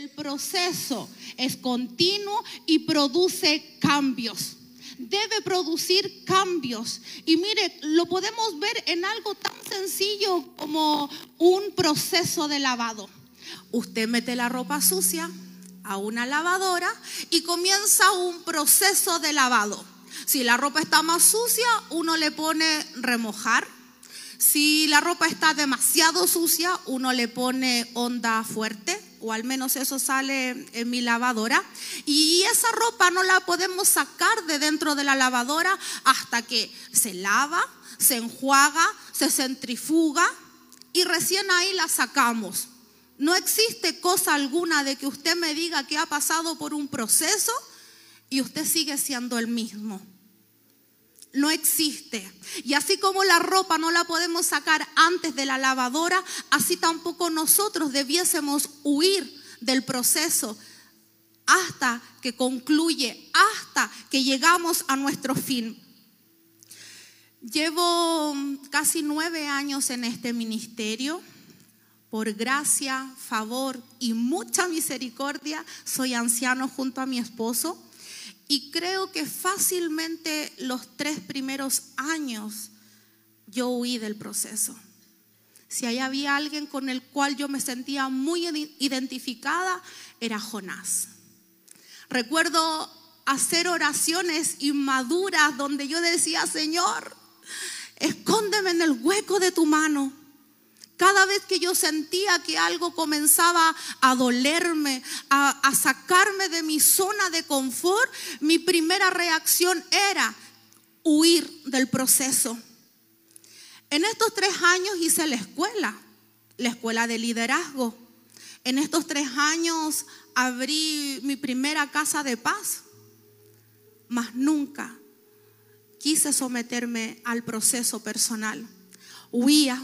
El proceso es continuo y produce cambios. Debe producir cambios. Y mire, lo podemos ver en algo tan sencillo como un proceso de lavado. Usted mete la ropa sucia a una lavadora y comienza un proceso de lavado. Si la ropa está más sucia, uno le pone remojar. Si la ropa está demasiado sucia, uno le pone onda fuerte, o al menos eso sale en mi lavadora. Y esa ropa no la podemos sacar de dentro de la lavadora hasta que se lava, se enjuaga, se centrifuga y recién ahí la sacamos. No existe cosa alguna de que usted me diga que ha pasado por un proceso y usted sigue siendo el mismo. No existe. Y así como la ropa no la podemos sacar antes de la lavadora, así tampoco nosotros debiésemos huir del proceso hasta que concluye, hasta que llegamos a nuestro fin. Llevo casi nueve años en este ministerio por gracia, favor y mucha misericordia, soy anciano junto a mi esposo y creo que fácilmente los tres primeros años yo huí del proceso. Si ahí había alguien con el cual yo me sentía muy identificada, era Jonás. Recuerdo hacer oraciones inmaduras donde yo decía, Señor, escóndeme en el hueco de tu mano cada vez que yo sentía que algo comenzaba a dolerme, a, sacarme de mi zona de confort, mi primera reacción era huir del proceso. En estos tres años hice la escuela, la escuela de liderazgo. En estos tres años abrí mi primera casa de paz, mas nunca quise someterme al proceso personal. Huía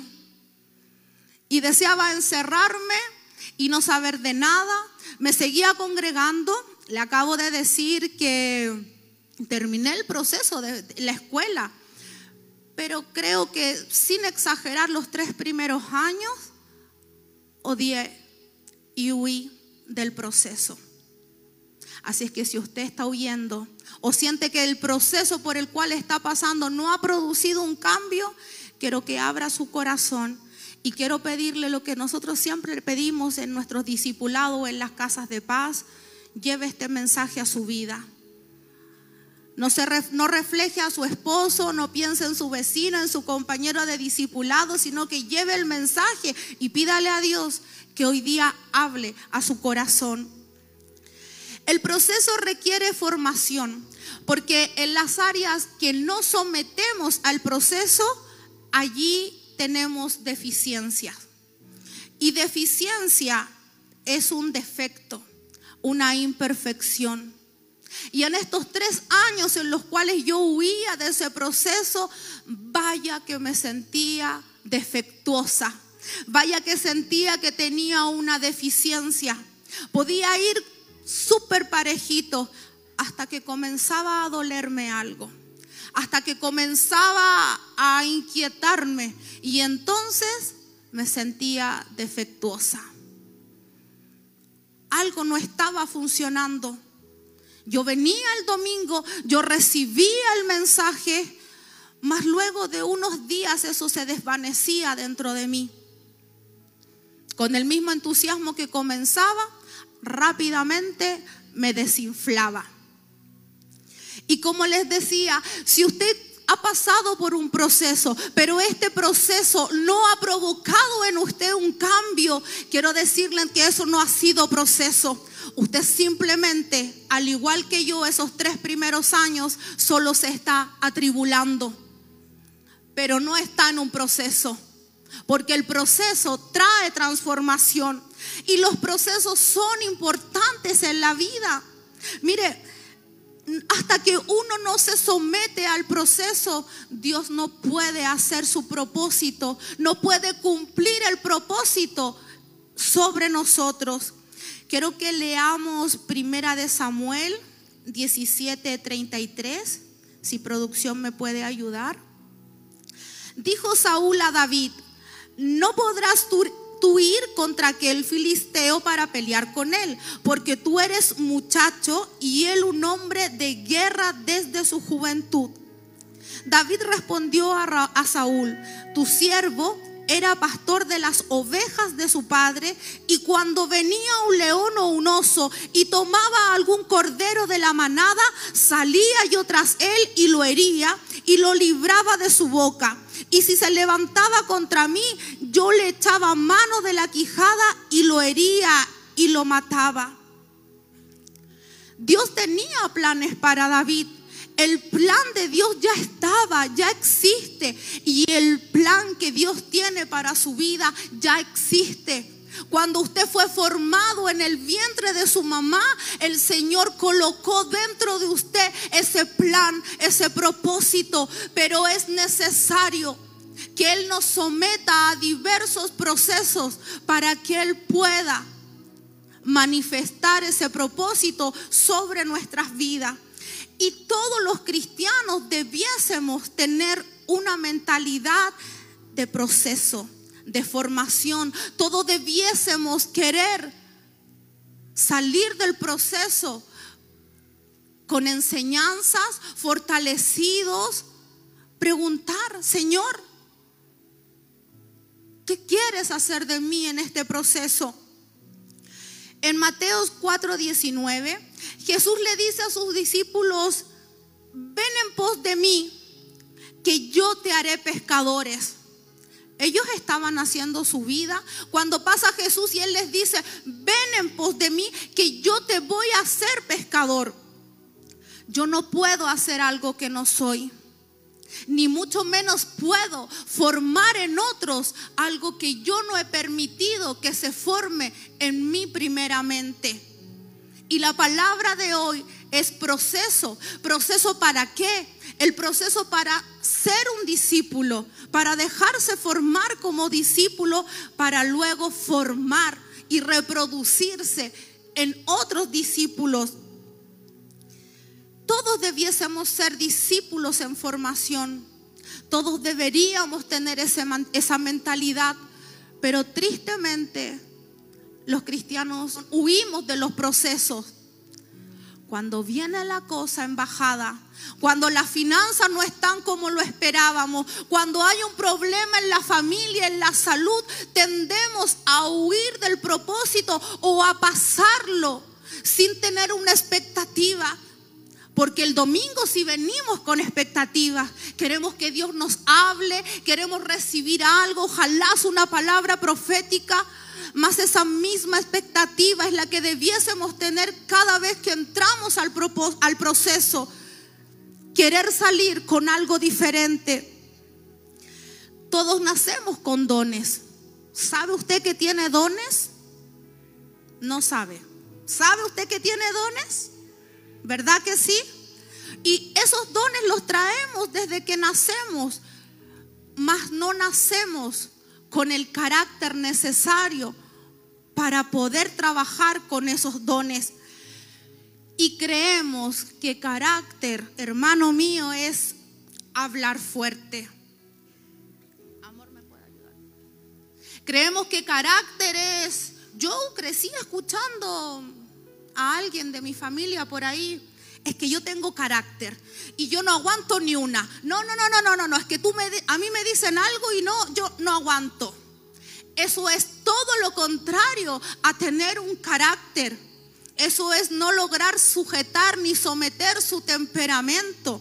y deseaba encerrarme y no saber de nada. Me seguía congregando. Le acabo de decir que terminé el proceso de la escuela, pero creo que sin exagerar los tres primeros años, odié y huí del proceso. Así es que si usted está huyendo o siente que el proceso por el cual está pasando no ha producido un cambio, quiero que abra su corazón y quiero pedirle lo que nosotros siempre pedimos en nuestros discipulados en las casas de paz. Lleve este mensaje a su vida. No, se no refleje a su esposo, no piense en su vecino, en su compañero de discipulado, sino que lleve el mensaje y pídale a Dios que hoy día hable a su corazón. El proceso requiere formación, porque en las áreas que no sometemos al proceso, allí tenemos deficiencia. Y deficiencia es un defecto, una imperfección. Y en estos tres años en los cuales yo huía de ese proceso, vaya que me sentía defectuosa, vaya que sentía que tenía una deficiencia. Podía ir súper parejito hasta que comenzaba a dolerme algo hasta que comenzaba a inquietarme y entonces me sentía defectuosa. Algo no estaba funcionando. Yo venía el domingo, yo recibía el mensaje, mas luego de unos días eso se desvanecía dentro de mí. Con el mismo entusiasmo que comenzaba, rápidamente me desinflaba. Y como les decía, si usted ha pasado por un proceso, pero este proceso no ha provocado en usted un cambio, quiero decirle que eso no ha sido proceso. Usted simplemente, al igual que yo, esos tres primeros años, solo se está atribulando, pero no está en un proceso, porque el proceso trae transformación y los procesos son importantes en la vida. Mire, hasta que uno no se somete al proceso, Dios no puede hacer su propósito, no puede cumplir el propósito sobre nosotros. Quiero que leamos Primera de Samuel 17:33, si producción me puede ayudar. Dijo Saúl a David, no podrás tú tú ir contra aquel filisteo para pelear con él, porque tú eres muchacho y él un hombre de guerra desde su juventud. David respondió a, Saúl, tu siervo era pastor de las ovejas de su padre y cuando venía un león o un oso y tomaba algún cordero de la manada, salía yo tras él y lo hería y lo libraba de su boca. Y si se levantaba contra mí, yo le echaba mano de la quijada y lo hería y lo mataba. Dios tenía planes para David. El plan de Dios ya estaba, ya existe. Y el plan que Dios tiene para su vida ya existe. Cuando usted fue formado en el vientre de su mamá, el Señor colocó dentro de usted ese plan, ese propósito. Pero es necesario que Él nos someta a diversos procesos para que Él pueda manifestar ese propósito sobre nuestras vidas. Y todos los cristianos debiésemos tener una mentalidad de proceso, de formación. Todos debiésemos querer salir del proceso con enseñanzas, fortalecidos, preguntar, Señor, ¿qué quieres hacer de mí en este proceso? En Mateos 4:19, Jesús le dice a sus discípulos, ven en pos de mí, que yo te haré pescadores. Ellos estaban haciendo su vida. Cuando pasa Jesús y Él les dice, ven en pos de mí, que yo te voy a hacer pescador. Yo no puedo hacer algo que no soy ni mucho menos puedo formar en otros algo que yo no he permitido que se forme en mí primeramente. Y la palabra de hoy es proceso. ¿Proceso para qué? El proceso para ser un discípulo, para dejarse formar como discípulo, para luego formar y reproducirse en otros discípulos todos debiésemos ser discípulos en formación. Todos deberíamos tener esa mentalidad. Pero tristemente los cristianos huimos de los procesos. Cuando viene la cosa en bajada, cuando las finanzas no están como lo esperábamos, cuando hay un problema en la familia, en la salud, tendemos a huir del propósito o a pasarlo sin tener una expectativa. Porque el domingo si venimos con expectativas, queremos que Dios nos hable, queremos recibir algo, ojalá una palabra profética, más esa misma expectativa es la que debiésemos tener cada vez que entramos al, al proceso. Querer salir con algo diferente. Todos nacemos con dones. ¿Sabe usted que tiene dones? No sabe. ¿Sabe usted que tiene dones? ¿Verdad que sí? Y esos dones los traemos desde que nacemos, mas no nacemos con el carácter necesario para poder trabajar con esos dones. Y creemos que carácter, hermano mío, es hablar fuerte. Amor, ¿me puede ayudar? Creemos que carácter es, yo crecí escuchando a alguien de mi familia por ahí, es que yo tengo carácter y yo no aguanto ni una. No, no, no, no, no, no, no, es que tú me, a mí me dicen algo y no, yo no aguanto. Eso es todo lo contrario a tener un carácter. Eso es no lograr sujetar ni someter su temperamento.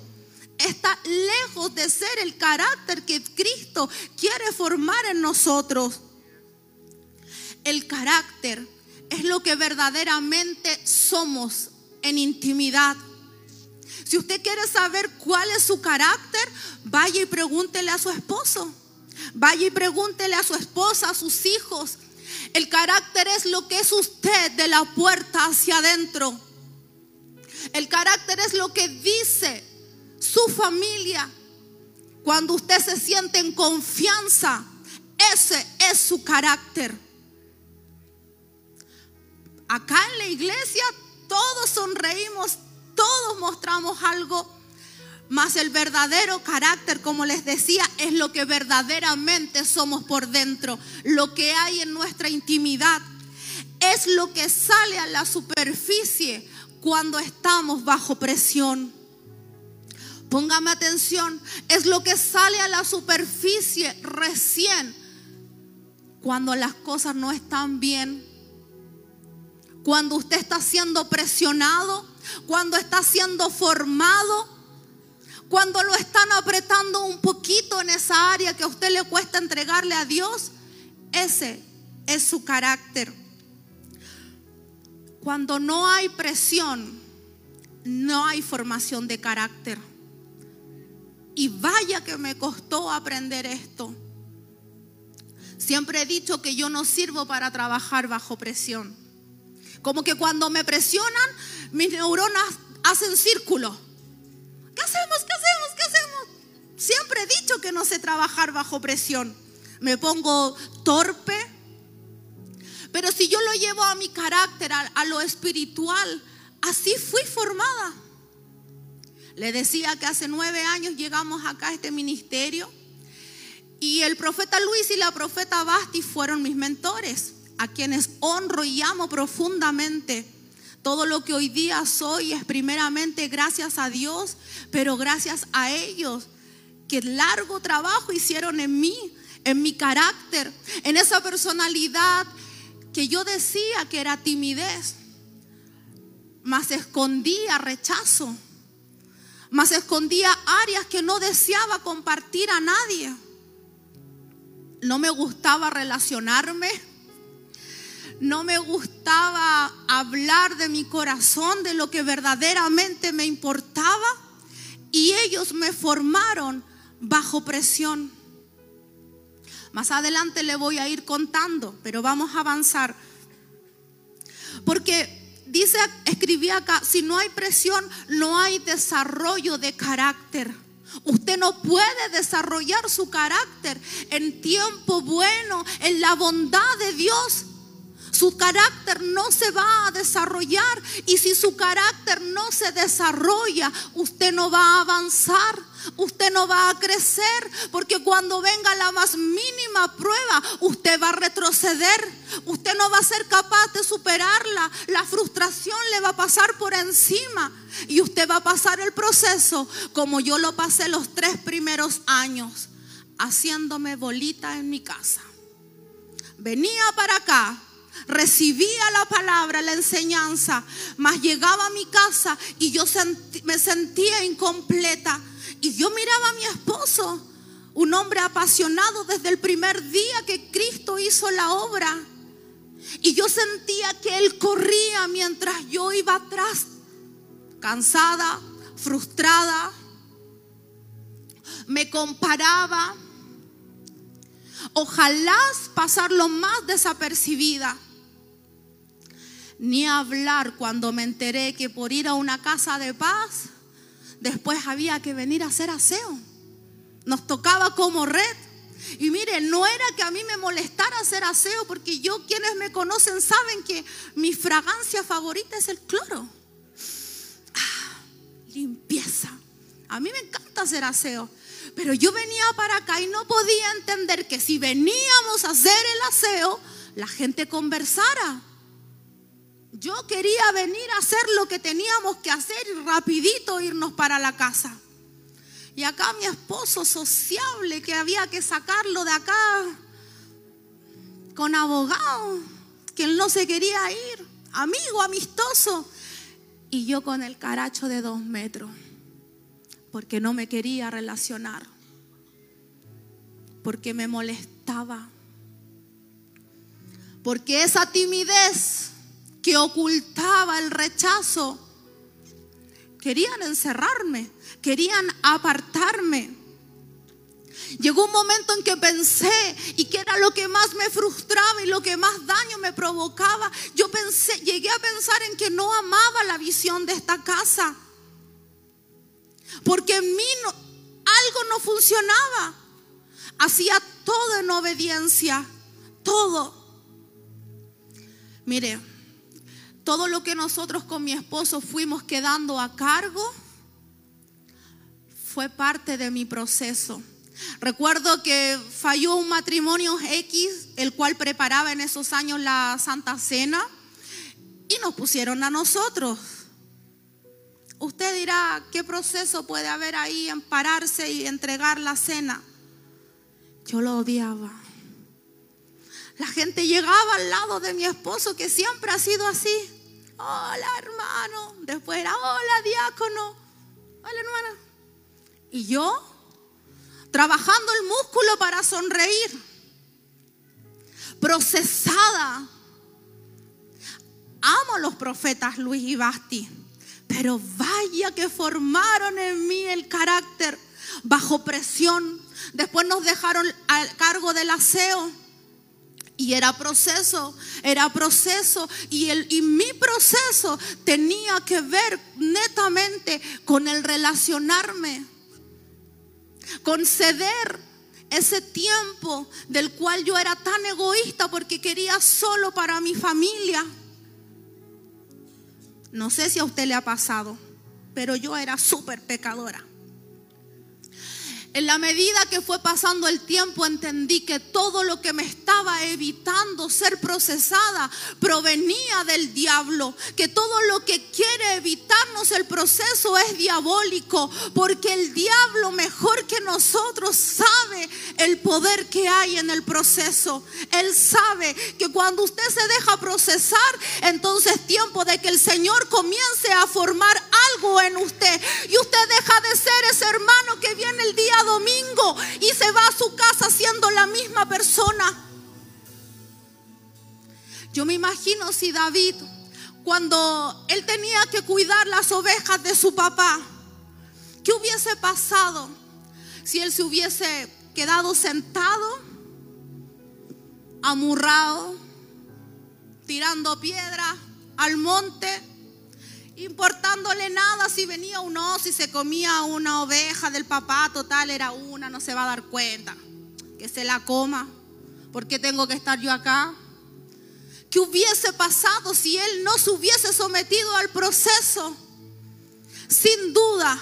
Está lejos de ser el carácter que Cristo quiere formar en nosotros. El carácter es lo que verdaderamente somos en intimidad. Si usted quiere saber cuál es su carácter, vaya y pregúntele a su esposo. Vaya y pregúntele a su esposa, a sus hijos. El carácter es lo que es usted de la puerta hacia adentro. El carácter es lo que dice su familia. Cuando usted se siente en confianza, ese es su carácter. Acá en la iglesia todos sonreímos, todos mostramos algo, Mas el verdadero carácter, como les decía, es lo que verdaderamente somos por dentro, lo que hay en nuestra intimidad. Es lo que sale a la superficie cuando estamos bajo presión. Póngame atención, es lo que sale a la superficie recién cuando las cosas no están bien. Cuando usted está siendo presionado, cuando está siendo formado, cuando lo están apretando un poquito en esa área que a usted le cuesta entregarle a Dios, ese es su carácter. Cuando no hay presión, no hay formación de carácter. Y vaya que me costó aprender esto. Siempre he dicho que yo no sirvo para trabajar bajo presión. Como que cuando me presionan, mis neuronas hacen círculo. ¿Qué hacemos? ¿Qué hacemos? ¿Qué hacemos? Siempre he dicho que no sé trabajar bajo presión. Me pongo torpe. Pero si yo lo llevo a mi carácter, a, a lo espiritual, así fui formada. Le decía que hace nueve años llegamos acá a este ministerio y el profeta Luis y la profeta Basti fueron mis mentores, a quienes honro y amo profundamente. Todo lo que hoy día soy es primeramente gracias a Dios, pero gracias a ellos, que largo trabajo hicieron en mí, en mi carácter, en esa personalidad que yo decía que era timidez, más escondía rechazo mas escondía áreas que no deseaba compartir a nadie. No me gustaba relacionarme, no me gustaba hablar de mi corazón, de lo que verdaderamente me importaba, y ellos me formaron bajo presión. Más adelante le voy a ir contando, pero vamos a avanzar. Porque dice, escribí acá, si no hay presión, no hay desarrollo de carácter. Usted no puede desarrollar su carácter en tiempo bueno, en la bondad de Dios. Su carácter no se va a desarrollar y si su carácter no se desarrolla, usted no va a avanzar usted no va a crecer, porque cuando venga la más mínima prueba, usted va a retroceder, usted no va a ser capaz de superarla, la frustración le va a pasar por encima y usted va a pasar el proceso como yo lo pasé los tres primeros años, haciéndome bolita en mi casa. Venía para acá, recibía la palabra, la enseñanza, mas llegaba a mi casa y yo me sentía incompleta y yo miraba a mi esposo, un hombre apasionado desde el primer día que Cristo hizo la obra. Y yo sentía que Él corría mientras yo iba atrás, cansada, frustrada. Me comparaba. Ojalá pasarlo más desapercibida. Ni hablar cuando me enteré que por ir a una casa de paz después había que venir a hacer aseo. Nos tocaba como red. Y mire, no era que a mí me molestara hacer aseo, porque yo quienes me conocen saben que mi fragancia favorita es el cloro. Ah, limpieza. A mí me encanta hacer aseo. Pero yo venía para acá y no podía entender que si veníamos a hacer el aseo, la gente conversara. Yo quería venir a hacer lo que teníamos que hacer y rapidito irnos para la casa. Y acá mi esposo sociable que había que sacarlo de acá con abogado, que él no se quería ir, amigo, amistoso. Y yo con el caracho de dos metros, porque no me quería relacionar, porque me molestaba, porque esa timidez que ocultaba el rechazo, querían encerrarme, querían apartarme. Llegó un momento en que pensé, y que era lo que más me frustraba y lo que más daño me provocaba, yo pensé, llegué a pensar en que no amaba la visión de esta casa. Porque en mí algo no funcionaba. Hacía todo en obediencia, todo. Mire, todo lo que nosotros con mi esposo fuimos quedando a cargo fue parte de mi proceso. Recuerdo que falló un matrimonio X, el cual preparaba en esos años la Santa Cena, y nos pusieron a nosotros. Usted dirá, ¿qué proceso puede haber ahí en pararse y entregar la cena? Yo lo odiaba. La gente llegaba al lado de mi esposo, que siempre ha sido así. Hola, hermano. Después era, hola, diácono. Hola, hermana. Y yo trabajando el músculo para sonreír, procesada. Amo a los profetas Luis y Basti, pero vaya que formaron en mí el carácter bajo presión. Después nos dejaron al cargo del aseo. Y era proceso, era proceso. Y, el, y mi proceso tenía que ver netamente con el relacionarme conceder ese tiempo del cual yo era tan egoísta porque quería solo para mi familia. No sé si a usted le ha pasado, pero yo era súper pecadora. En la medida que fue pasando el tiempo entendí que todo lo que me estaba evitando ser procesada provenía del diablo, que todo lo que quiere evitarnos el proceso es diabólico, porque el diablo mejor que nosotros sabe el poder que hay en el proceso. Él sabe que cuando usted se deja procesar, entonces es tiempo de que el Señor comience a formar algo en usted y usted deja de ser ese hermano que viene el día domingo y se va a su casa siendo la misma persona. Yo me imagino si David, cuando él tenía que cuidar las ovejas de su papá, ¿qué hubiese pasado si él se hubiese quedado sentado, amurrado, tirando piedras al monte? Importándole nada si venía un oso y se comía una oveja del papá, total era una, no se va a dar cuenta. Que se la coma, porque tengo que estar yo acá. ¿Qué hubiese pasado si él no se hubiese sometido al proceso? Sin duda,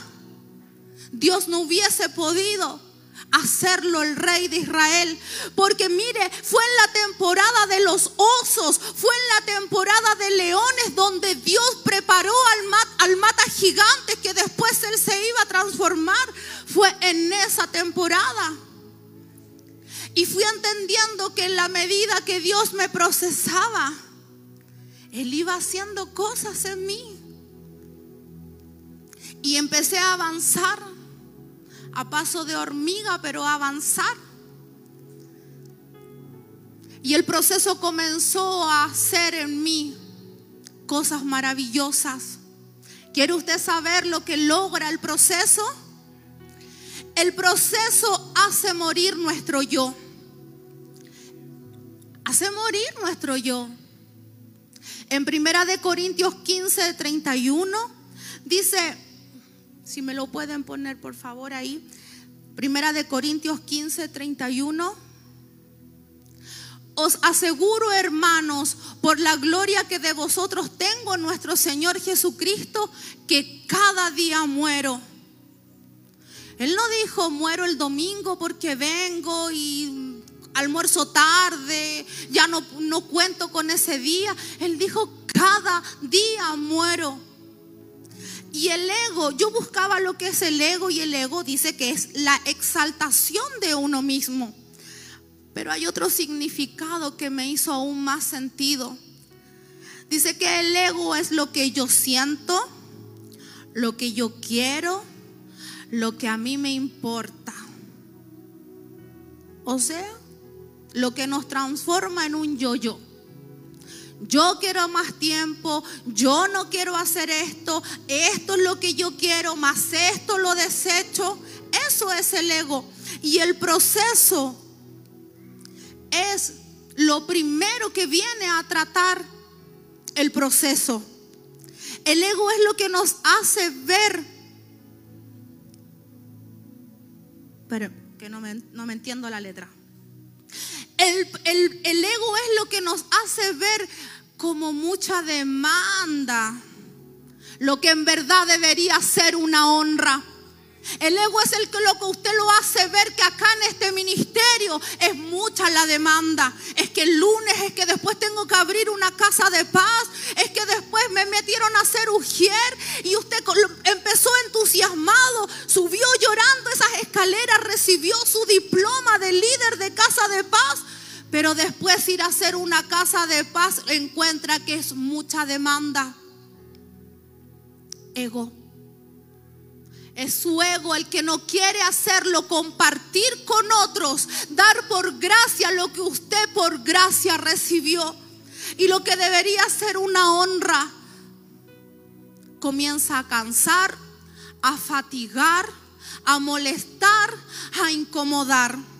Dios no hubiese podido hacerlo el rey de Israel. Porque mire, fue en la temporada de los osos, fue en la temporada de leones donde Dios preparó al, al mata gigante que después él se iba a transformar. Fue en esa temporada. Y fui entendiendo que en la medida que Dios me procesaba, Él iba haciendo cosas en mí. Y empecé a avanzar a paso de hormiga, pero avanzar. Y el proceso comenzó a hacer en mí cosas maravillosas. ¿Quiere usted saber lo que logra el proceso? El proceso hace morir nuestro yo. Hace morir nuestro yo. En Primera de Corintios 15, 31 dice, si me lo pueden poner por favor ahí. Primera de Corintios 15, 31. Os aseguro, hermanos, por la gloria que de vosotros tengo en nuestro Señor Jesucristo, que cada día muero. Él no dijo, muero el domingo porque vengo y almuerzo tarde, ya no, no cuento con ese día. Él dijo, cada día muero. Y el ego, yo buscaba lo que es el ego y el ego dice que es la exaltación de uno mismo. Pero hay otro significado que me hizo aún más sentido. Dice que el ego es lo que yo siento, lo que yo quiero, lo que a mí me importa. O sea, lo que nos transforma en un yo-yo yo quiero más tiempo, yo no quiero hacer esto, esto es lo que yo quiero, más esto lo desecho. Eso es el ego. Y el proceso es lo primero que viene a tratar el proceso. El ego es lo que nos hace ver. Pero que no me, no me entiendo la letra. El, ego es lo que nos hace ver como mucha demanda lo que en verdad debería ser una honra. El ego es el que lo que usted lo hace ver que acá en este ministerio es mucha la demanda. Es que el lunes es que después tengo que abrir una casa de paz. Es que después me metieron a hacer ujier y usted empezó entusiasmado, subió llorando esas escaleras, recibió su diploma de líder de casa de paz. Pero después ir a hacer una casa de paz encuentra que es mucha demanda. Ego. Es su ego el que no quiere hacerlo, compartir con otros, dar por gracia lo que usted por gracia recibió. Y lo que debería ser una honra comienza a cansar, a fatigar, a molestar, a incomodar.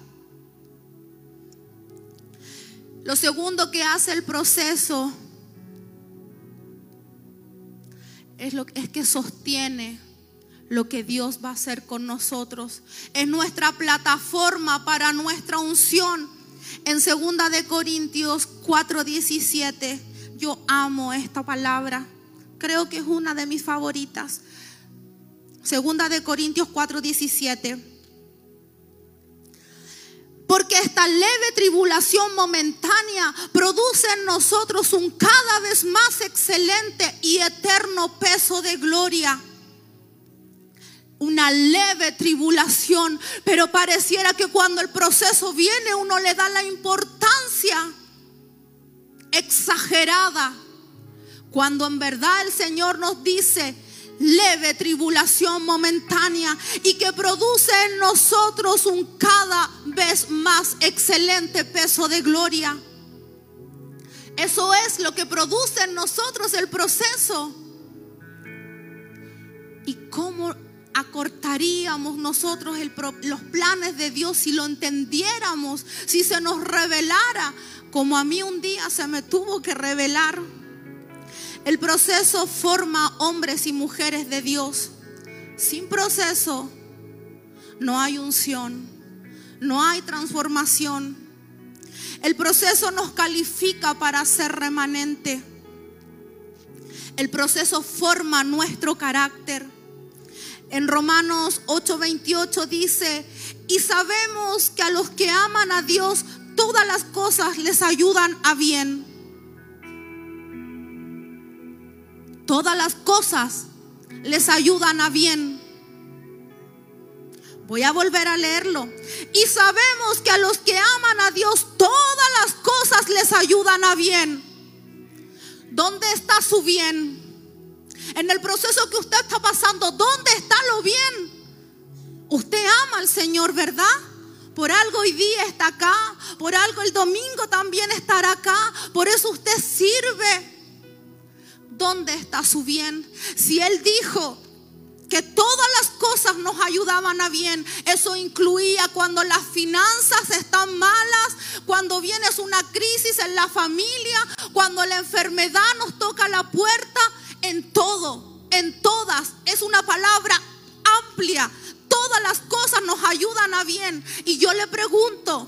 Lo segundo que hace el proceso es, lo, es que sostiene lo que Dios va a hacer con nosotros. Es nuestra plataforma para nuestra unción. En segunda de Corintios 4:17, yo amo esta palabra. Creo que es una de mis favoritas. Segunda de Corintios 4:17. Porque esta leve tribulación momentánea produce en nosotros un cada vez más excelente y eterno peso de gloria. Una leve tribulación, pero pareciera que cuando el proceso viene uno le da la importancia exagerada, cuando en verdad el Señor nos dice leve tribulación momentánea y que produce en nosotros un cada vez más excelente peso de gloria. Eso es lo que produce en nosotros el proceso. ¿Y cómo acortaríamos nosotros los planes de Dios si lo entendiéramos, si se nos revelara, como a mí un día se me tuvo que revelar. El proceso forma hombres y mujeres de Dios. Sin proceso no hay unción, no hay transformación. El proceso nos califica para ser remanente. El proceso forma nuestro carácter. En Romanos 8:28 dice, y sabemos que a los que aman a Dios, todas las cosas les ayudan a bien. Todas las cosas les ayudan a bien. Voy a volver a leerlo. Y sabemos que a los que aman a Dios, todas las cosas les ayudan a bien. ¿Dónde está su bien? En el proceso que usted está pasando, ¿dónde está lo bien? Usted ama al Señor, ¿verdad? Por algo hoy día está acá, por algo el domingo también estará acá, por eso usted sirve. ¿Dónde está su bien? Si Él dijo que todas las cosas nos ayudaban a bien. Eso incluía cuando las finanzas están malas, cuando viene una crisis en la familia, cuando la enfermedad nos toca la puerta en todo, en todas. Es una palabra amplia. Todas las cosas nos ayudan a bien. Y yo le pregunto,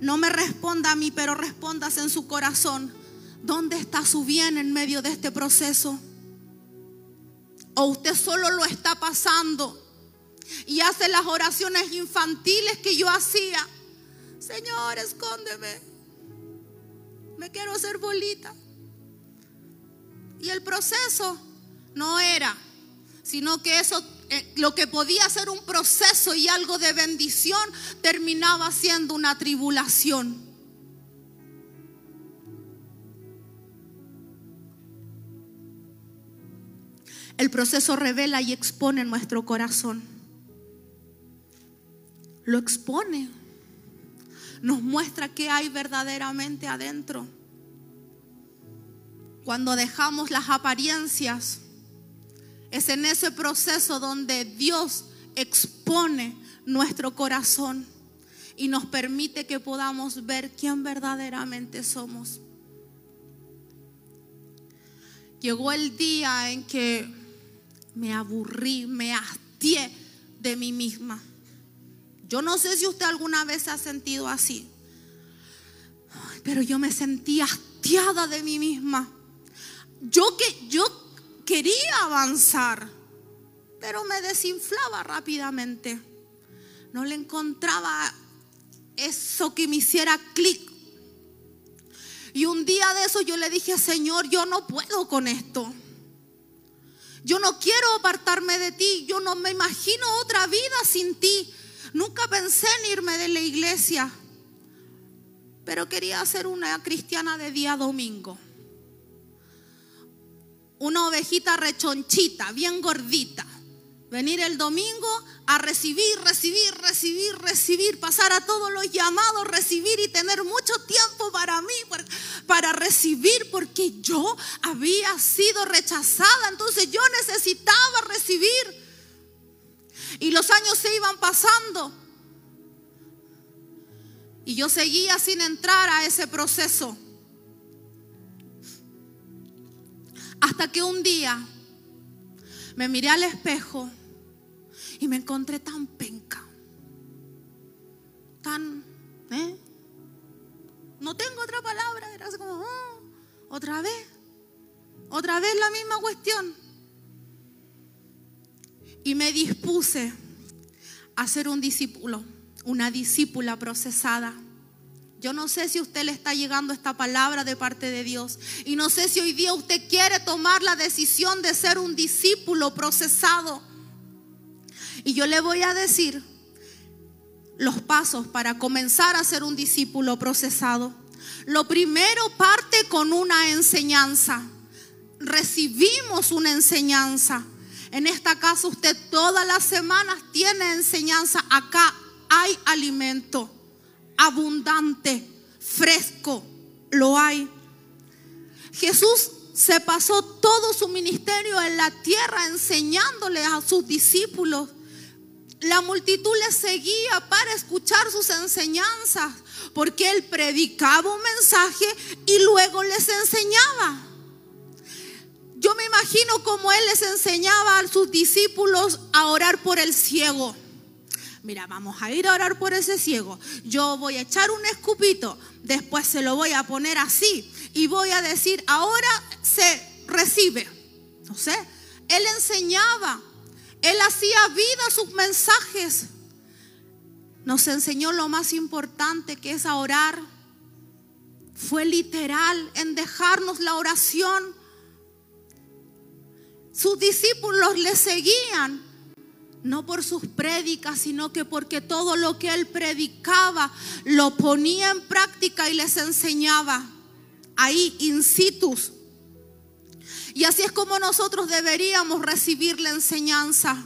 no me responda a mí, pero respondas en su corazón. ¿Dónde está su bien en medio de este proceso? ¿O usted solo lo está pasando y hace las oraciones infantiles que yo hacía? Señor, escóndeme. Me quiero hacer bolita. Y el proceso no era, sino que eso, eh, lo que podía ser un proceso y algo de bendición, terminaba siendo una tribulación. El proceso revela y expone nuestro corazón. Lo expone. Nos muestra qué hay verdaderamente adentro cuando dejamos las apariencias, es en ese proceso donde Dios expone nuestro corazón y nos permite que podamos ver quién verdaderamente somos. Llegó el día en que me aburrí, me hastié de mí misma. Yo no sé si usted alguna vez se ha sentido así, pero yo me sentí hastiada de mí misma yo que yo quería avanzar, pero me desinflaba rápidamente. No le encontraba eso que me hiciera clic. Y un día de eso yo le dije, Señor, yo no puedo con esto. Yo no quiero apartarme de ti. Yo no me imagino otra vida sin ti. Nunca pensé en irme de la iglesia. Pero quería ser una cristiana de día domingo. Una ovejita rechonchita, bien gordita. Venir el domingo a recibir, recibir, recibir, recibir, pasar a todos los llamados, recibir y tener mucho tiempo para mí, para recibir, porque yo había sido rechazada, entonces yo necesitaba recibir. Y los años se iban pasando. Y yo seguía sin entrar a ese proceso. Hasta que un día me miré al espejo y me encontré tan penca, tan, ¿eh? No tengo otra palabra, era como, oh, otra vez, otra vez la misma cuestión. Y me dispuse a ser un discípulo, una discípula procesada. Yo no sé si usted le está llegando esta palabra de parte de Dios. Y no sé si hoy día usted quiere tomar la decisión de ser un discípulo procesado. Y yo le voy a decir los pasos para comenzar a ser un discípulo procesado. Lo primero parte con una enseñanza. Recibimos una enseñanza. En esta casa usted todas las semanas tiene enseñanza. Acá hay alimento abundante, fresco. Lo hay. Jesús se pasó todo su ministerio en la tierra enseñándole a sus discípulos la multitud le seguía para escuchar sus enseñanzas, porque él predicaba un mensaje y luego les enseñaba. Yo me imagino como él les enseñaba a sus discípulos a orar por el ciego. Mira, vamos a ir a orar por ese ciego. Yo voy a echar un escupito, después se lo voy a poner así y voy a decir, ahora se recibe. No sé, él enseñaba él hacía vida sus mensajes. Nos enseñó lo más importante que es a orar. Fue literal en dejarnos la oración. Sus discípulos le seguían, no por sus prédicas, sino que porque todo lo que él predicaba lo ponía en práctica y les enseñaba ahí in situ. Y así es como nosotros deberíamos recibir la enseñanza.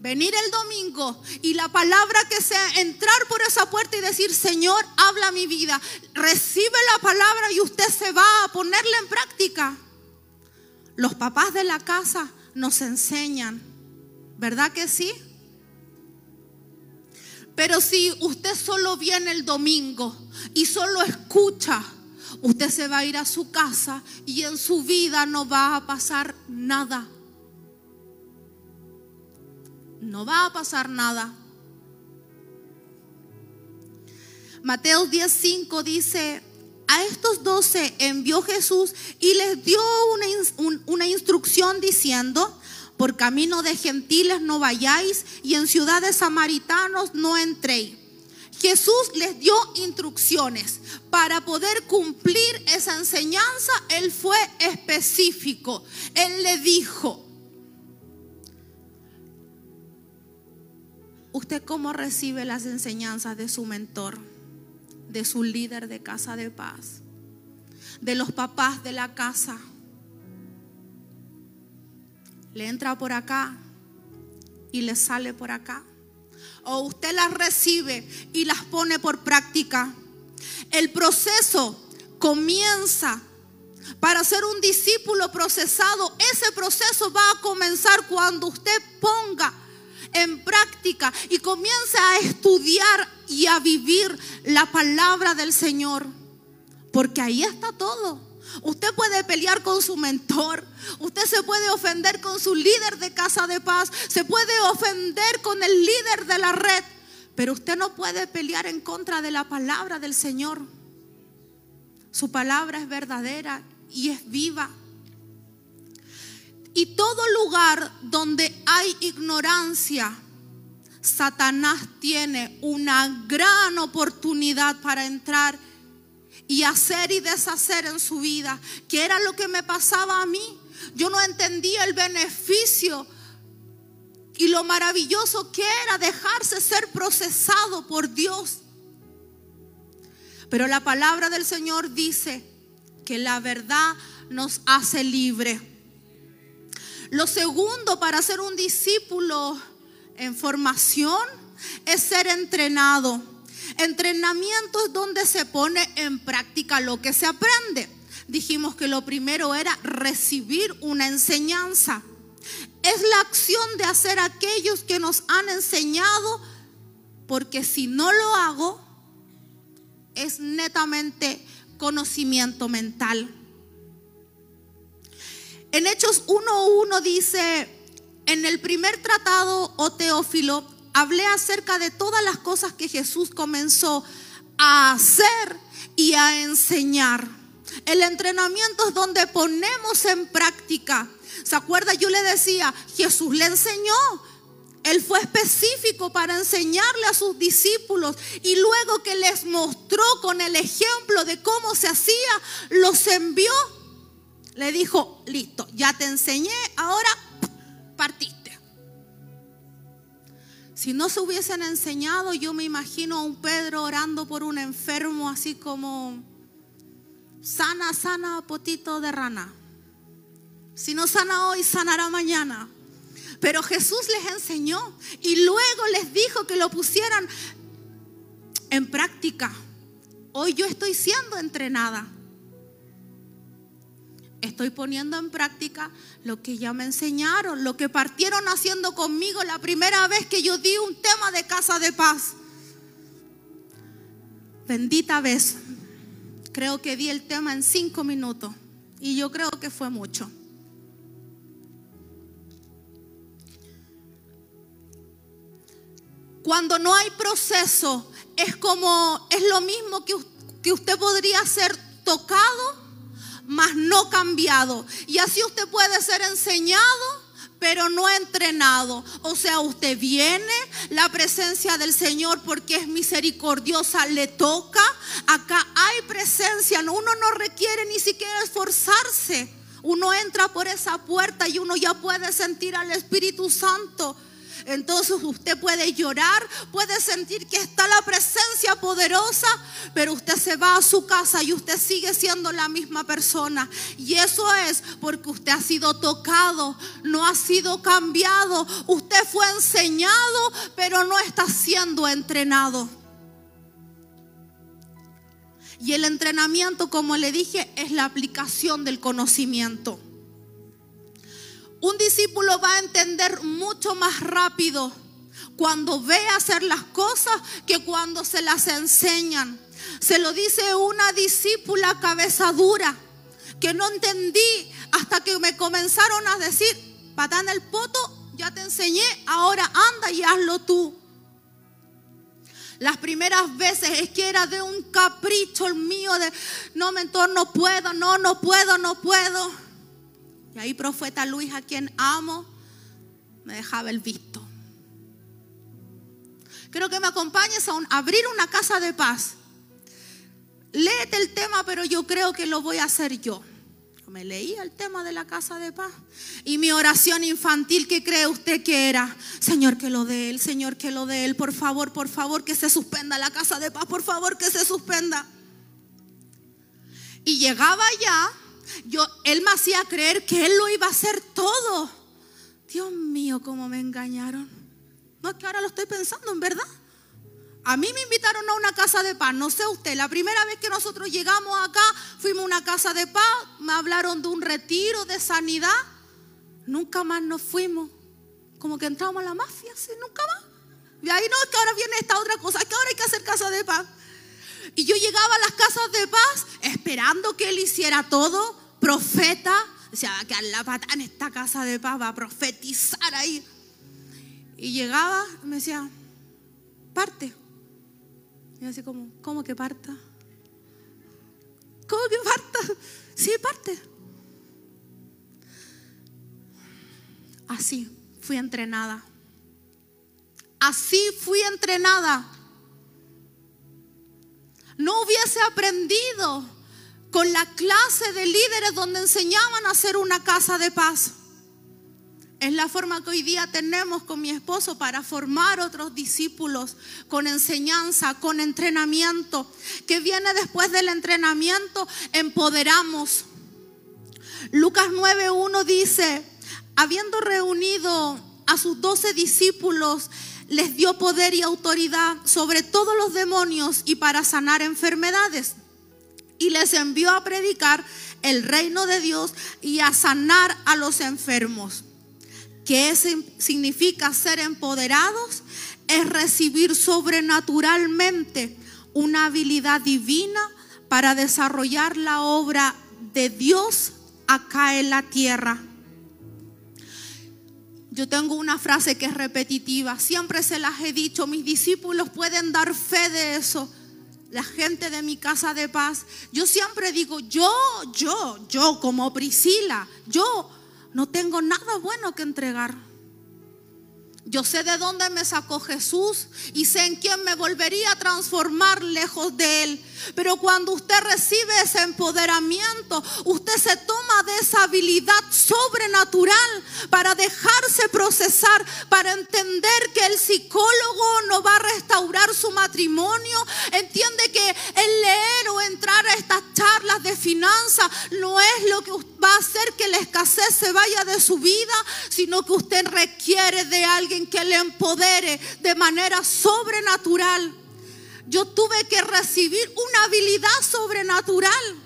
Venir el domingo y la palabra que sea entrar por esa puerta y decir, Señor, habla mi vida. Recibe la palabra y usted se va a ponerla en práctica. Los papás de la casa nos enseñan, ¿verdad que sí? Pero si usted solo viene el domingo y solo escucha, usted se va a ir a su casa y en su vida no va a pasar nada. No va a pasar nada. Mateo 10:5 dice, a estos doce envió Jesús y les dio una, una, instrucción diciendo, por camino de gentiles no vayáis y en ciudades samaritanos no entréis Jesús les dio instrucciones. Para poder cumplir esa enseñanza, Él fue específico. Él le dijo, ¿usted cómo recibe las enseñanzas de su mentor, de su líder de casa de paz, de los papás de la casa? Le entra por acá y le sale por acá o usted las recibe y las pone por práctica. El proceso comienza para ser un discípulo procesado. Ese proceso va a comenzar cuando usted ponga en práctica y comience a estudiar y a vivir la palabra del Señor. Porque ahí está todo. Usted puede pelear con su mentor. Usted se puede ofender con su líder de casa de paz. Se puede ofender con el líder de la red. Pero usted no puede pelear en contra de la palabra del Señor. Su palabra es verdadera y es viva. Y todo lugar donde hay ignorancia, Satanás tiene una gran oportunidad para entrar y hacer y deshacer en su vida, que era lo que me pasaba a mí. Yo no entendía el beneficio y lo maravilloso que era dejarse ser procesado por Dios. Pero la palabra del Señor dice que la verdad nos hace libre. Lo segundo para ser un discípulo en formación es ser entrenado. Entrenamiento es donde se pone en práctica lo que se aprende. Dijimos que lo primero era recibir una enseñanza. Es la acción de hacer aquellos que nos han enseñado, porque si no lo hago, es netamente conocimiento mental. En Hechos 1.1 dice, en el primer tratado, o oh Teófilo, hablé acerca de todas las cosas que Jesús comenzó a hacer y a enseñar. El entrenamiento es donde ponemos en práctica. ¿Se acuerda? Yo le decía, Jesús le enseñó. Él fue específico para enseñarle a sus discípulos y luego que les mostró con el ejemplo de cómo se hacía, los envió. Le dijo, listo, ya te enseñé, ahora partiste. Si no se hubiesen enseñado, yo me imagino a un Pedro orando por un enfermo así como sana, sana, potito de rana. Si no sana hoy, sanará mañana. Pero Jesús les enseñó y luego les dijo que lo pusieran en práctica. Hoy yo estoy siendo entrenada. Estoy poniendo en práctica lo que ya me enseñaron, lo que partieron haciendo conmigo la primera vez que yo di un tema de casa de paz. Bendita vez. Creo que di el tema en cinco minutos y yo creo que fue mucho. Cuando no hay proceso, es como, es lo mismo que, que usted podría ser tocado mas no cambiado. Y así usted puede ser enseñado, pero no entrenado. O sea, usted viene, la presencia del Señor porque es misericordiosa le toca. Acá hay presencia, uno no requiere ni siquiera esforzarse. Uno entra por esa puerta y uno ya puede sentir al Espíritu Santo. Entonces usted puede llorar, puede sentir que está la presencia poderosa, pero usted se va a su casa y usted sigue siendo la misma persona. Y eso es porque usted ha sido tocado, no ha sido cambiado. Usted fue enseñado, pero no está siendo entrenado. Y el entrenamiento, como le dije, es la aplicación del conocimiento. Un discípulo va a entender mucho más rápido cuando ve hacer las cosas que cuando se las enseñan. Se lo dice una discípula cabeza dura que no entendí hasta que me comenzaron a decir, patán el poto, ya te enseñé, ahora anda y hazlo tú. Las primeras veces es que era de un capricho el mío de, no, mentor, no puedo, no, no puedo, no puedo. Y ahí profeta Luis, a quien amo, me dejaba el visto. Quiero que me acompañes a abrir una casa de paz. Léete el tema, pero yo creo que lo voy a hacer yo. Me leí el tema de la casa de paz. Y mi oración infantil, ¿qué cree usted que era? Señor, que lo dé él, Señor, que lo dé él. Por favor, por favor, que se suspenda la casa de paz. Por favor, que se suspenda. Y llegaba ya yo, él me hacía creer que él lo iba a hacer todo. Dios mío, cómo me engañaron. No es que ahora lo estoy pensando, en verdad. A mí me invitaron a una casa de paz, no sé usted, la primera vez que nosotros llegamos acá, fuimos a una casa de paz, me hablaron de un retiro de sanidad, nunca más nos fuimos, como que entramos a la mafia, ¿sí? nunca más. Y ahí no, es que ahora viene esta otra cosa, es que ahora hay que hacer casa de paz. Y yo llegaba a las casas de paz esperando que él hiciera todo, profeta. Decía, va a quedar la pata en esta casa de paz, va a profetizar ahí. Y llegaba me decía, parte. Y yo así como, ¿cómo que parta? ¿Cómo que parta? Sí, parte. Así fui entrenada. Así fui entrenada. No hubiese aprendido con la clase de líderes donde enseñaban a hacer una casa de paz. Es la forma que hoy día tenemos con mi esposo para formar otros discípulos con enseñanza, con entrenamiento. Que viene después del entrenamiento, empoderamos. Lucas 9.1 dice, habiendo reunido a sus doce discípulos, les dio poder y autoridad sobre todos los demonios y para sanar enfermedades. Y les envió a predicar el reino de Dios y a sanar a los enfermos. ¿Qué significa ser empoderados? Es recibir sobrenaturalmente una habilidad divina para desarrollar la obra de Dios acá en la tierra. Yo tengo una frase que es repetitiva, siempre se las he dicho, mis discípulos pueden dar fe de eso, la gente de mi casa de paz. Yo siempre digo, yo, yo, yo como Priscila, yo no tengo nada bueno que entregar. Yo sé de dónde me sacó Jesús y sé en quién me volvería a transformar lejos de Él. Pero cuando usted recibe ese empoderamiento, usted se toma de esa habilidad sobrenatural para dejarse procesar, para entender que el psicólogo no va a restaurar su matrimonio. Entiende que el leer o entrar a estas charlas de finanzas no es lo que va a hacer que la escasez se vaya de su vida, sino que usted requiere de alguien que le empodere de manera sobrenatural yo tuve que recibir una habilidad sobrenatural.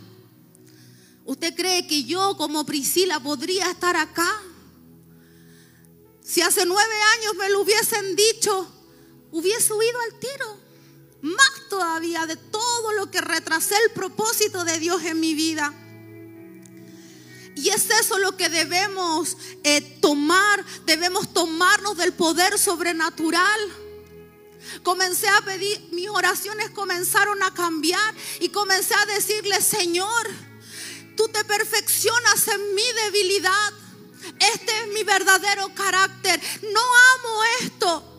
¿Usted cree que yo como Priscila podría estar acá? Si hace nueve años me lo hubiesen dicho, hubiese huido al tiro. Más todavía de todo lo que retrasé el propósito de Dios en mi vida. Y es eso lo que debemos eh, tomar, debemos tomarnos del poder sobrenatural. Comencé a pedir, mis oraciones comenzaron a cambiar y comencé a decirle, Señor, tú te perfeccionas en mi debilidad. Este es mi verdadero carácter. No amo esto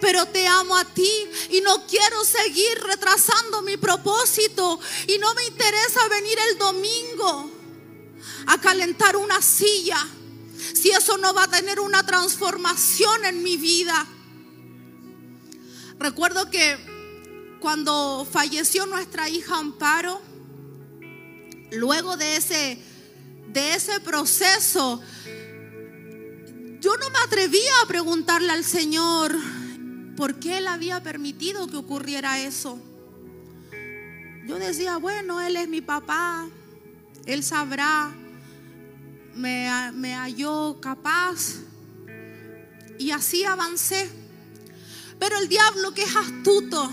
pero te amo a ti y no quiero seguir retrasando mi propósito y no me interesa venir el domingo a calentar una silla si eso no va a tener una transformación en mi vida. Recuerdo que cuando falleció nuestra hija Amparo, luego de ese, de ese proceso, yo no me atrevía a preguntarle al Señor por qué Él había permitido que ocurriera eso. Yo decía, bueno, Él es mi papá, Él sabrá, me, me halló capaz. Y así avancé. Pero el diablo que es astuto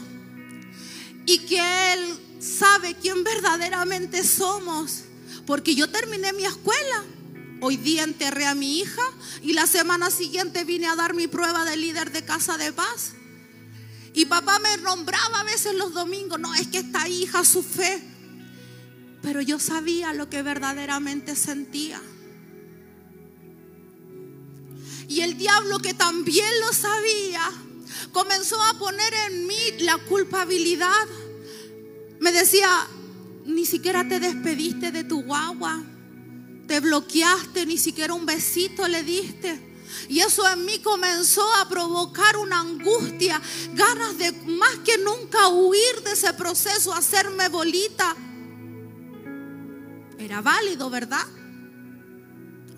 y que él sabe quién verdaderamente somos, porque yo terminé mi escuela. Hoy día enterré a mi hija y la semana siguiente vine a dar mi prueba de líder de casa de paz. Y papá me nombraba a veces los domingos, no, es que esta hija su fe. Pero yo sabía lo que verdaderamente sentía. Y el diablo que también lo sabía, comenzó a poner en mí la culpabilidad. Me decía, ni siquiera te despediste de tu guagua, te bloqueaste, ni siquiera un besito le diste. Y eso en mí comenzó a provocar una angustia, ganas de más que nunca huir de ese proceso, hacerme bolita. Era válido, ¿verdad?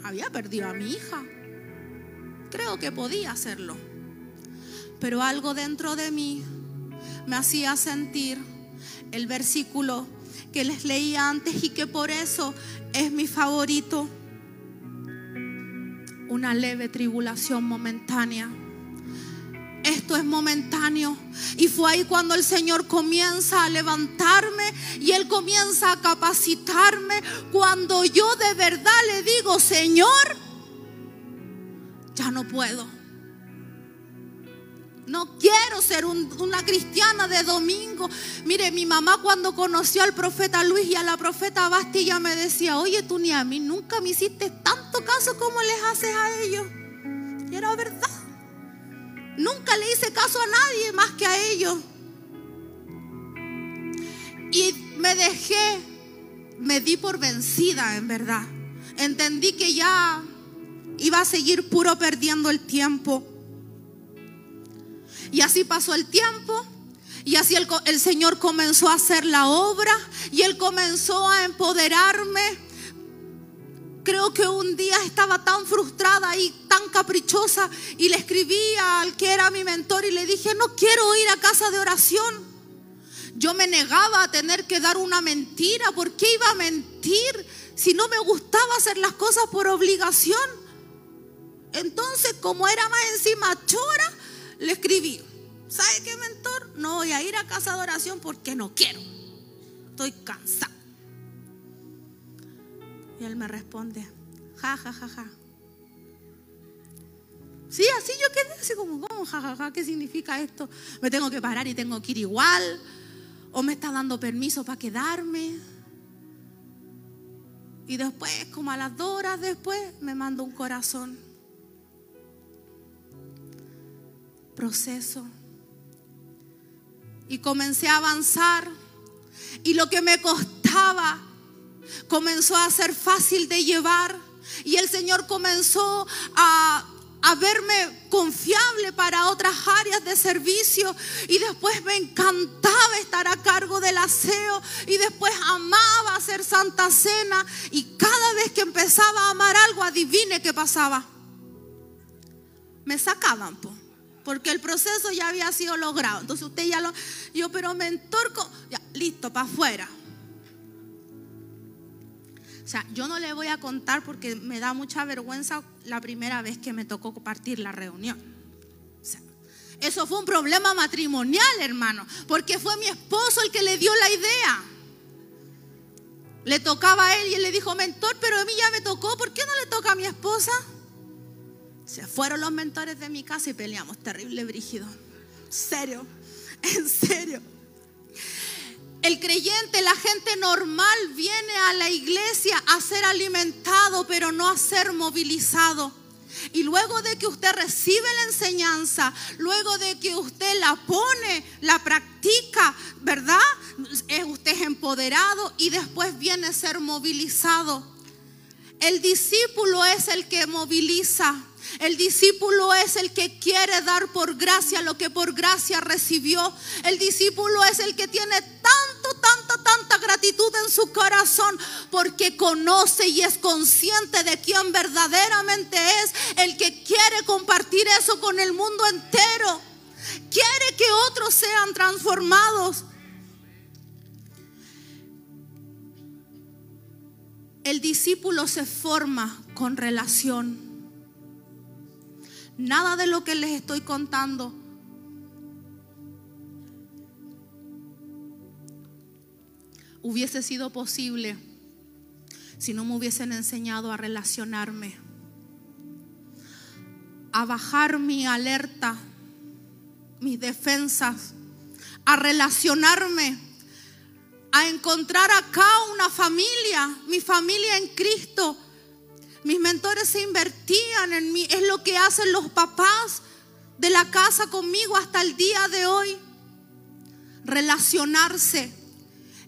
Había perdido a mi hija. Creo que podía hacerlo pero algo dentro de mí me hacía sentir el versículo que les leía antes y que por eso es mi favorito. Una leve tribulación momentánea. Esto es momentáneo. Y fue ahí cuando el Señor comienza a levantarme y Él comienza a capacitarme. Cuando yo de verdad le digo, Señor, ya no puedo. No quiero ser una cristiana de domingo. Mire, mi mamá cuando conoció al profeta Luis y a la profeta Bastilla me decía, oye, tú ni a mí nunca me hiciste tanto caso como les haces a ellos. Y era verdad. Nunca le hice caso a nadie más que a ellos. Y me dejé, me di por vencida en verdad. Entendí que ya iba a seguir puro perdiendo el tiempo. Y así pasó el tiempo. Y así el, Señor comenzó a hacer la obra y Él comenzó a empoderarme. Creo que un día estaba tan frustrada y tan caprichosa y le escribí al que era mi mentor y le dije, no quiero ir a casa de oración. Yo me negaba a tener que dar una mentira. ¿Por qué iba a mentir si no me gustaba hacer las cosas por obligación? Entonces, como era más encima chora, le escribí, ¿sabe qué, mentor? No voy a ir a casa de oración porque no quiero. Estoy cansado. Y él me responde, ja, ja, ja, ja. Sí, así yo quedé así como, ¿cómo? Ja, ja, ja, ¿qué significa esto? ¿Me tengo que parar y tengo que ir igual? ¿O me está dando permiso para quedarme? Y después, como a las dos horas después, me manda un corazón. Proceso. Y comencé a avanzar. Y lo que me costaba comenzó a ser fácil de llevar. Y el Señor comenzó a, a, verme confiable para otras áreas de servicio. Y después me encantaba estar a cargo del aseo. Y después amaba hacer Santa Cena. Y cada vez que empezaba a amar algo, adivine qué pasaba. Me sacaban, porque el proceso ya había sido logrado. Entonces usted ya lo, yo, pero mentor, ya, listo, para afuera. O sea, yo no le voy a contar porque me da mucha vergüenza la primera vez que me tocó compartir la reunión. Eso fue un problema matrimonial, hermano, porque fue mi esposo el que le dio la idea. Le tocaba a él y él le dijo, mentor, pero a mí ya me tocó, ¿por qué no le toca a mi esposa? Se fueron los mentores de mi casa y peleamos, terrible brígido. Serio, en serio. El creyente, la gente normal, viene a la iglesia a ser alimentado, pero no a ser movilizado. Y luego de que usted recibe la enseñanza, luego de que usted la pone, la practica, ¿verdad? Usted es empoderado y después viene a ser movilizado. El discípulo es el que moviliza. El discípulo es el que quiere dar por gracia lo que por gracia recibió. El discípulo es el que tiene tanto, tanta, tanta gratitud en su corazón porque conoce y es consciente de quién verdaderamente es. El que quiere compartir eso con el mundo entero. Quiere que otros sean transformados. El discípulo se forma con relación. Nada de lo que les estoy contando. Hubiese sido posible si no me hubiesen enseñado a relacionarme, a bajar mi alerta, mis defensas, a relacionarme, a encontrar acá una familia, mi familia en Cristo, mis mentores se invertían en mí. Es lo que hacen los papás de la casa conmigo hasta el día de hoy. Relacionarse.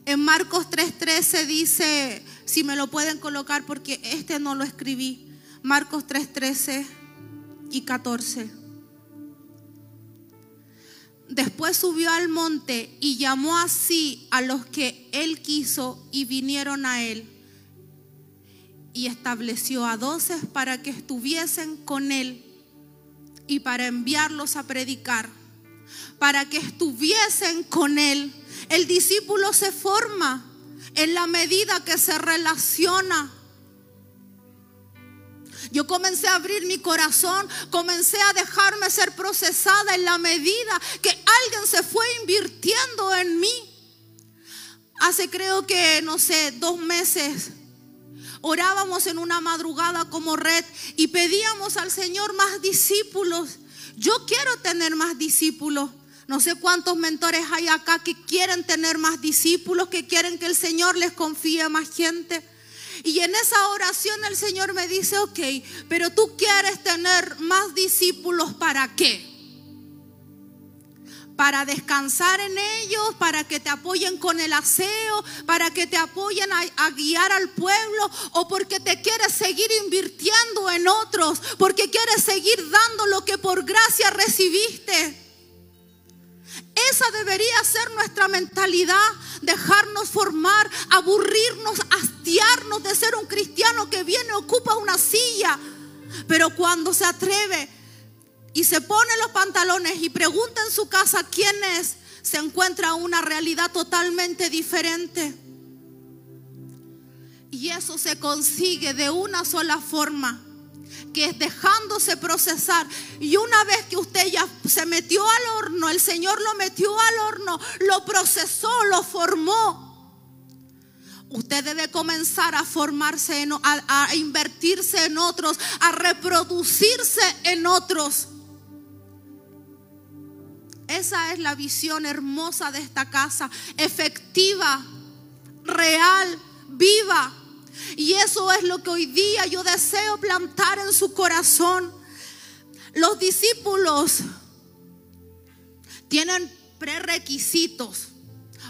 En Marcos 3:13 dice, si me lo pueden colocar porque este no lo escribí. Marcos 3:13 y 14. Después subió al monte y llamó así a los que él quiso y vinieron a él y estableció a doce para que estuviesen con él y para enviarlos a predicar, para que estuviesen con él. El discípulo se forma en la medida que se relaciona. Yo comencé a abrir mi corazón, comencé a dejarme ser procesada en la medida que alguien se fue invirtiendo en mí. Hace creo que, no sé, dos meses Orábamos en una madrugada como red y pedíamos al Señor más discípulos. Yo quiero tener más discípulos. No sé cuántos mentores hay acá que quieren tener más discípulos, que quieren que el Señor les confíe más gente. Y en esa oración el Señor me dice, ok, pero tú quieres tener más discípulos para qué? Para descansar en ellos, para que te apoyen con el aseo, para que te apoyen a, guiar al pueblo, o porque te quieres seguir invirtiendo en otros, porque quieres seguir dando lo que por gracia recibiste. Esa debería ser nuestra mentalidad, dejarnos formar, aburrirnos, hastiarnos de ser un cristiano que viene, ocupa una silla, pero cuando se atreve y se pone los pantalones y pregunta en su casa quién es, se encuentra una realidad totalmente diferente. Y eso se consigue de una sola forma, que es dejándose procesar. Y una vez que usted ya se metió al horno, el Señor lo metió al horno, lo procesó, lo formó. Usted debe comenzar a formarse, a, a invertirse en otros, a reproducirse en otros. Esa es la visión hermosa de esta casa, efectiva, real, viva. Y eso es lo que hoy día yo deseo plantar en su corazón. Los discípulos tienen prerequisitos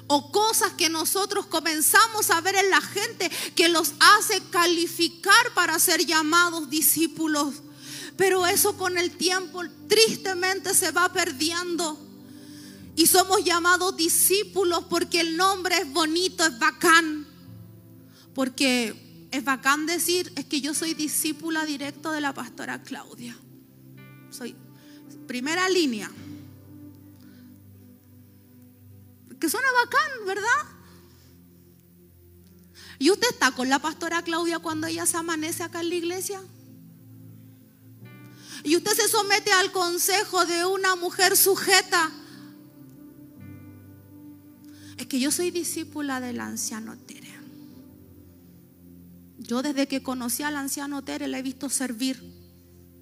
o cosas que nosotros comenzamos a ver en la gente que los hace calificar para ser llamados discípulos. Pero eso con el tiempo tristemente se va perdiendo. Y somos llamados discípulos porque el nombre es bonito, es bacán. Porque es bacán decir, es que yo soy discípula directo de la pastora Claudia. Soy primera línea. Que suena bacán, ¿verdad? ¿Y usted está con la pastora Claudia cuando ella se amanece acá en la iglesia? ¿Y usted se somete al consejo de una mujer sujeta es que yo soy discípula del anciano Tere. Yo desde que conocí al anciano Tere le he visto servir.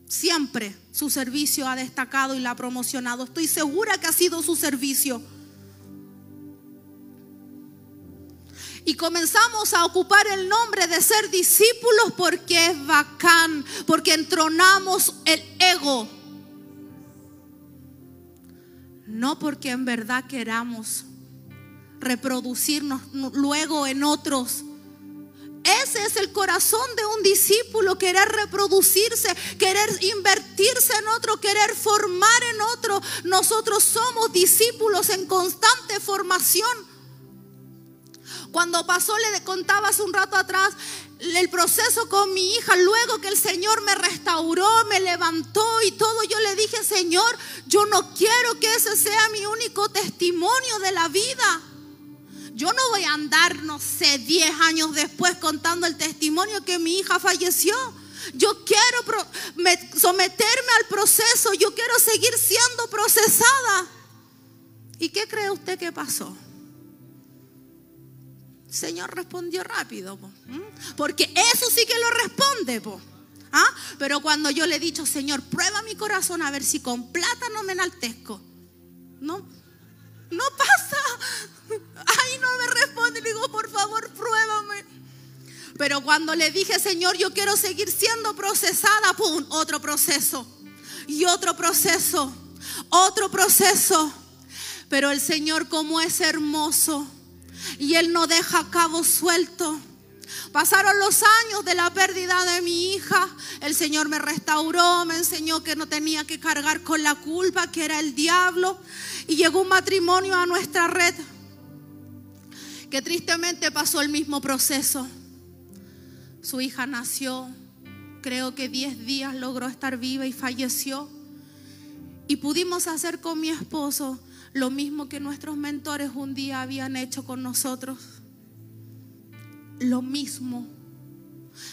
Siempre su servicio ha destacado y la ha promocionado. Estoy segura que ha sido su servicio. Y comenzamos a ocupar el nombre de ser discípulos porque es bacán, porque entronamos el ego. No porque en verdad queramos reproducirnos luego en otros. Ese es el corazón de un discípulo, querer reproducirse, querer invertirse en otro, querer formar en otro. Nosotros somos discípulos en constante formación. Cuando pasó, le contaba hace un rato atrás, el proceso con mi hija, luego que el Señor me restauró, me levantó y todo, yo le dije, Señor, yo no quiero que ese sea mi único testimonio de la vida. Yo no voy a andar, no sé, 10 años después contando el testimonio que mi hija falleció. Yo quiero someterme al proceso, yo quiero seguir siendo procesada. ¿Y qué cree usted que pasó? El Señor respondió rápido, porque eso sí que lo responde. ¿Ah? Pero cuando yo le he dicho, Señor, prueba mi corazón a ver si con plata no me enaltezco. No, no pasa. Ay, no me responde. Le digo, por favor, pruébame. Pero cuando le dije, Señor, yo quiero seguir siendo procesada, ¡pum! Otro proceso. Y otro proceso. Otro proceso. Pero el Señor como es hermoso. Y Él no deja cabo suelto. Pasaron los años de la pérdida de mi hija. El Señor me restauró, me enseñó que no tenía que cargar con la culpa, que era el diablo. Y llegó un matrimonio a nuestra red que tristemente pasó el mismo proceso. Su hija nació, creo que 10 días logró estar viva y falleció. Y pudimos hacer con mi esposo lo mismo que nuestros mentores un día habían hecho con nosotros. Lo mismo.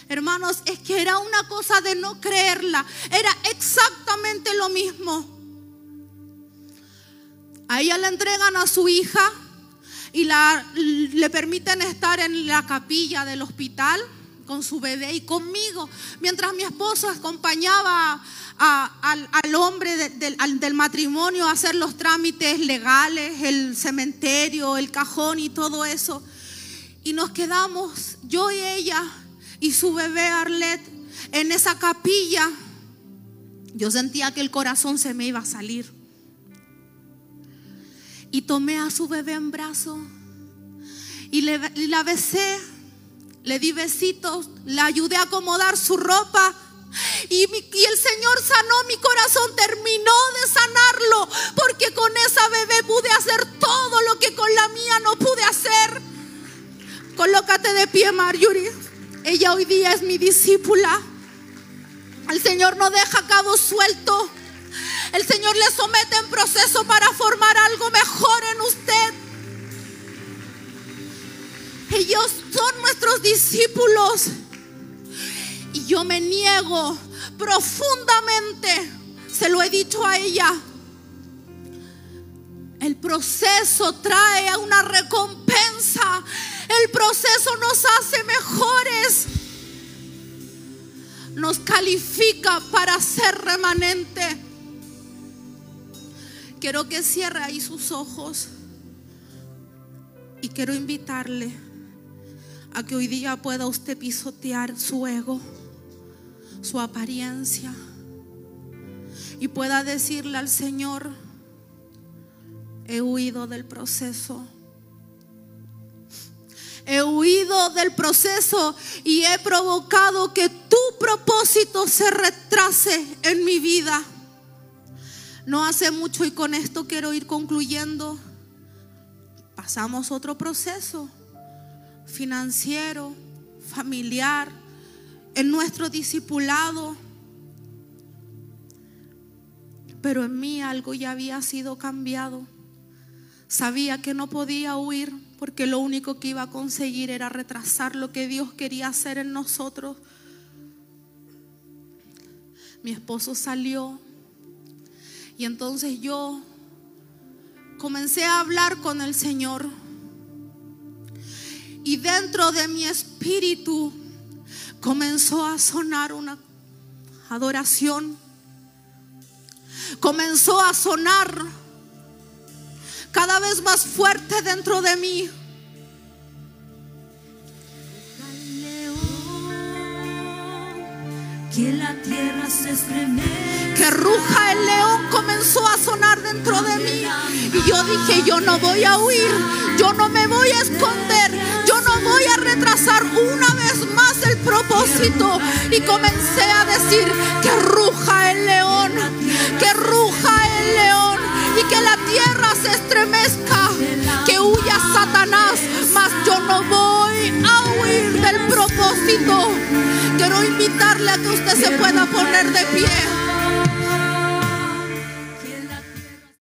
Hermanos, es que era una cosa de no creerla. Era exactamente lo mismo. A ella le entregan a su hija y la, le permiten estar en la capilla del hospital con su bebé y conmigo, mientras mi esposo acompañaba al, hombre del matrimonio a hacer los trámites legales, el cementerio, el cajón y todo eso. Y nos quedamos, yo y ella, y su bebé Arlet en esa capilla, yo sentía que el corazón se me iba a salir. Y tomé a su bebé en brazo y, le, la besé, le di besitos, le ayudé a acomodar su ropa. Y, y, el Señor sanó mi corazón, terminó de sanarlo, porque con esa bebé pude hacer todo lo que con la mía no pude hacer. Colócate de pie, Marjorie. Ella hoy día es mi discípula. El Señor no deja cabo suelto. El Señor le somete en proceso para formar algo mejor en usted. Ellos son nuestros discípulos. Y yo me niego profundamente, se lo he dicho a ella. El proceso trae una recompensa. El proceso nos hace mejores. Nos califica para ser remanente. Quiero que cierre ahí sus ojos. Y quiero invitarle a que hoy día pueda usted pisotear su ego, su apariencia. Y pueda decirle al Señor, he huido del proceso. He huido del proceso y he provocado que tu propósito se retrase en mi vida. No hace mucho y con esto quiero ir concluyendo. Pasamos otro proceso financiero, familiar, en nuestro discipulado. Pero en mí algo ya había sido cambiado. Sabía que no podía huir porque lo único que iba a conseguir era retrasar lo que Dios quería hacer en nosotros. Mi esposo salió y entonces yo comencé a hablar con el Señor. Y dentro de mi espíritu comenzó a sonar una adoración. Comenzó a sonar cada vez más fuerte dentro de mí. Que la tierra se estremece. Que ruja el león comenzó a sonar dentro de mí. Y yo dije, yo no voy a huir, yo no me voy a esconder, yo no voy a retrasar una vez más el propósito. Y comencé a decir, que ruja el león, que ruja el león y que la tierra se estremezca, que huya Satanás, mas yo no voy a huir del propósito. Quiero invitarle a que usted se pueda poner de pie.